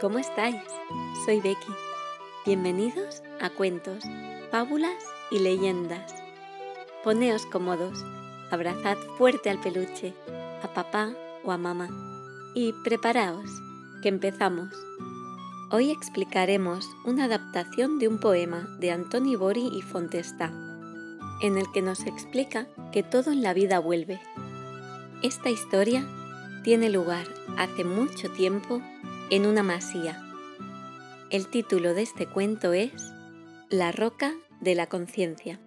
¿Cómo estáis? Soy Becky. Bienvenidos a Cuentos, Fábulas y Leyendas. Poneos cómodos, abrazad fuerte al peluche, a papá o a mamá y preparaos, que empezamos. Hoy explicaremos una adaptación de un poema de Antoni Bori y Fontestà, en el que nos explica que todo en la vida vuelve. Esta historia tiene lugar hace mucho tiempo en una masía. El título de este cuento es La roca de la conciencia.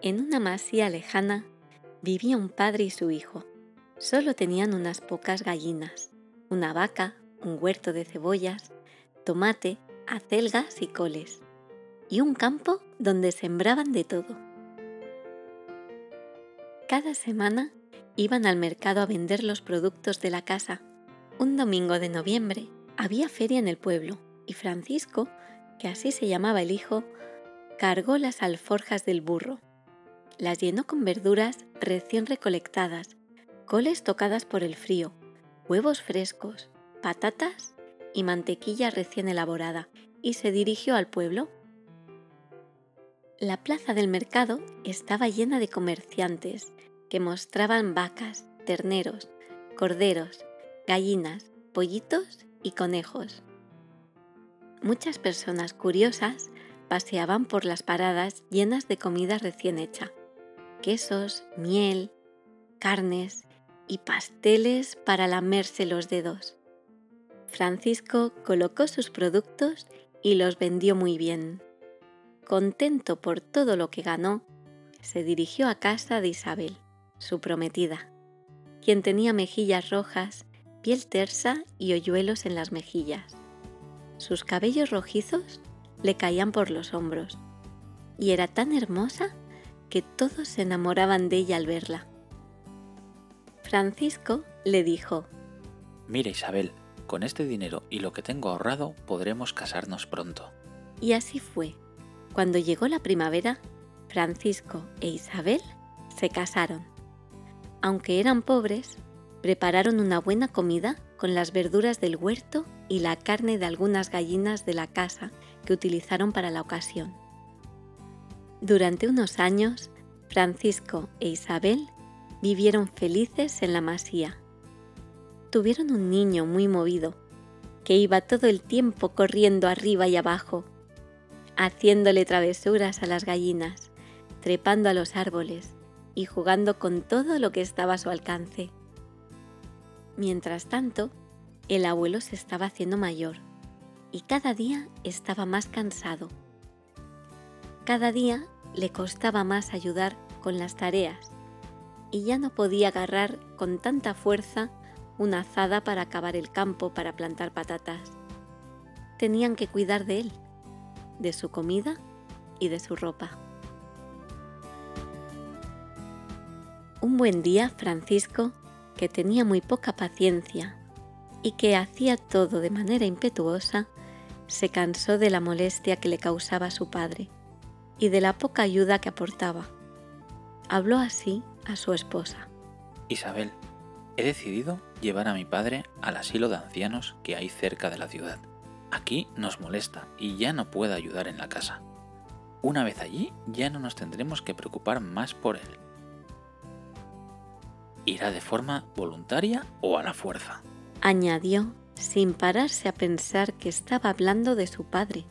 En una masía lejana vivía un padre y su hijo. Solo tenían unas pocas gallinas, una vaca, un huerto de cebollas, tomate, acelgas y coles, y un campo donde sembraban de todo. Cada semana iban al mercado a vender los productos de la casa. Un domingo de noviembre había feria en el pueblo y Francisco, que así se llamaba el hijo, cargó las alforjas del burro. Las llenó con verduras recién recolectadas, coles tocadas por el frío, huevos frescos, patatas y mantequilla recién elaborada, y se dirigió al pueblo. La plaza del mercado estaba llena de comerciantes que mostraban vacas, terneros, corderos, gallinas, pollitos y conejos. Muchas personas curiosas paseaban por las paradas llenas de comida recién hecha, quesos, miel, carnes y pasteles para lamerse los dedos. Francisco colocó sus productos y los vendió muy bien. Contento por todo lo que ganó, se dirigió a casa de Isabel su prometida, quien tenía mejillas rojas, piel tersa y hoyuelos en las mejillas. Sus cabellos rojizos le caían por los hombros, y era tan hermosa que todos se enamoraban de ella al verla. Francisco le dijo, Mira Isabel, con este dinero y lo que tengo ahorrado podremos casarnos pronto. Y así fue. Cuando llegó la primavera, Francisco e Isabel se casaron aunque eran pobres, prepararon una buena comida con las verduras del huerto y la carne de algunas gallinas de la casa que utilizaron para la ocasión. Durante unos años, Francisco e Isabel vivieron felices en la masía. Tuvieron un niño muy movido, que iba todo el tiempo corriendo arriba y abajo, haciéndole travesuras a las gallinas, trepando a los árboles, y jugando con todo lo que estaba a su alcance. Mientras tanto, el abuelo se estaba haciendo mayor y cada día estaba más cansado. Cada día le costaba más ayudar con las tareas y ya no podía agarrar con tanta fuerza una azada para acabar el campo para plantar patatas. Tenían que cuidar de él, de su comida y de su ropa. Un buen día, Francisco, que tenía muy poca paciencia y que hacía todo de manera impetuosa, se cansó de la molestia que le causaba su padre y de la poca ayuda que aportaba. Habló así a su esposa. Isabel, he decidido llevar a mi padre al asilo de ancianos que hay cerca de la ciudad. Aquí nos molesta y ya no puede ayudar en la casa. Una vez allí ya no nos tendremos que preocupar más por él irá de forma voluntaria o a la fuerza. Añadió, sin pararse a pensar que estaba hablando de su padre.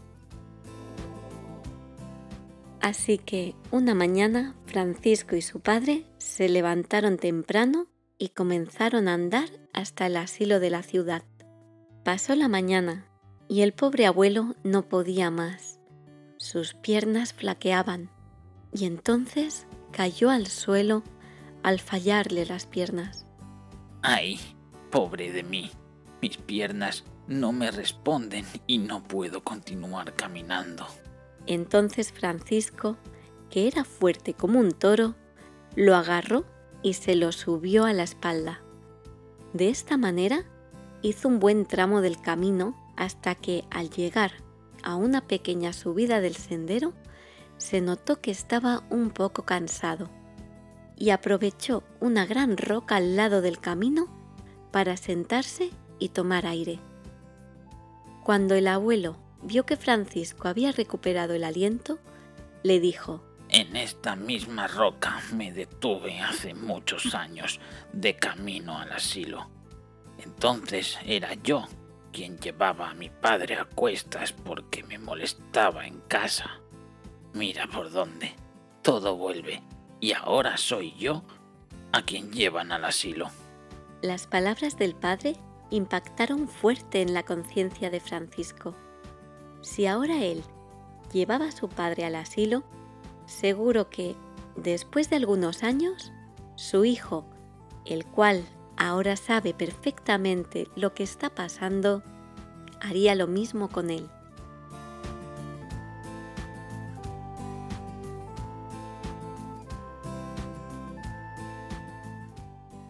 Así que una mañana Francisco y su padre se levantaron temprano y comenzaron a andar hasta el asilo de la ciudad. Pasó la mañana y el pobre abuelo no podía más. Sus piernas flaqueaban y entonces cayó al suelo al fallarle las piernas. ¡Ay, pobre de mí! Mis piernas no me responden y no puedo continuar caminando. Entonces Francisco, que era fuerte como un toro, lo agarró y se lo subió a la espalda. De esta manera hizo un buen tramo del camino hasta que al llegar a una pequeña subida del sendero, se notó que estaba un poco cansado y aprovechó una gran roca al lado del camino para sentarse y tomar aire. Cuando el abuelo vio que Francisco había recuperado el aliento, le dijo, En esta misma roca me detuve hace muchos años de camino al asilo. Entonces era yo quien llevaba a mi padre a cuestas porque me molestaba en casa. Mira por dónde. Todo vuelve. Y ahora soy yo a quien llevan al asilo. Las palabras del padre impactaron fuerte en la conciencia de Francisco. Si ahora él llevaba a su padre al asilo, seguro que, después de algunos años, su hijo, el cual ahora sabe perfectamente lo que está pasando, haría lo mismo con él.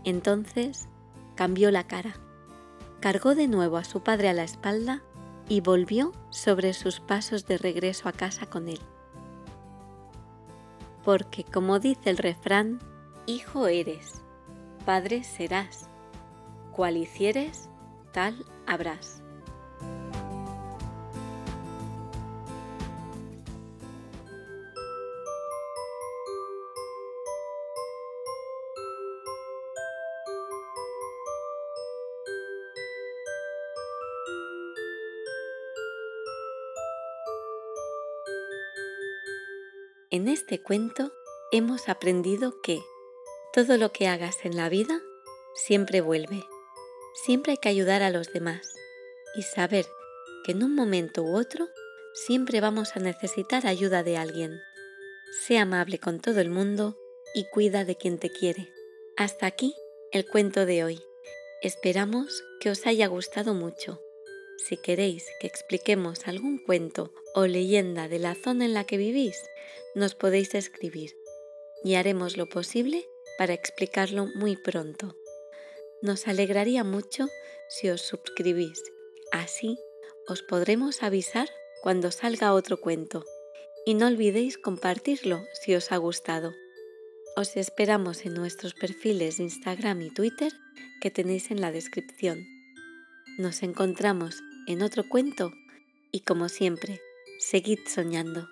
Entonces cambió la cara, cargó de nuevo a su padre a la espalda y volvió sobre sus pasos de regreso a casa con él. Porque como dice el refrán, hijo eres, padre serás, cual hicieres, tal habrás. En este cuento hemos aprendido que todo lo que hagas en la vida siempre vuelve. Siempre hay que ayudar a los demás y saber que en un momento u otro siempre vamos a necesitar ayuda de alguien. Sé amable con todo el mundo y cuida de quien te quiere. Hasta aquí el cuento de hoy. Esperamos que os haya gustado mucho. Si queréis que expliquemos algún cuento o leyenda de la zona en la que vivís, nos podéis escribir y haremos lo posible para explicarlo muy pronto. Nos alegraría mucho si os suscribís. Así os podremos avisar cuando salga otro cuento. Y no olvidéis compartirlo si os ha gustado. Os esperamos en nuestros perfiles de Instagram y Twitter que tenéis en la descripción. Nos encontramos en otro cuento y como siempre, seguid soñando.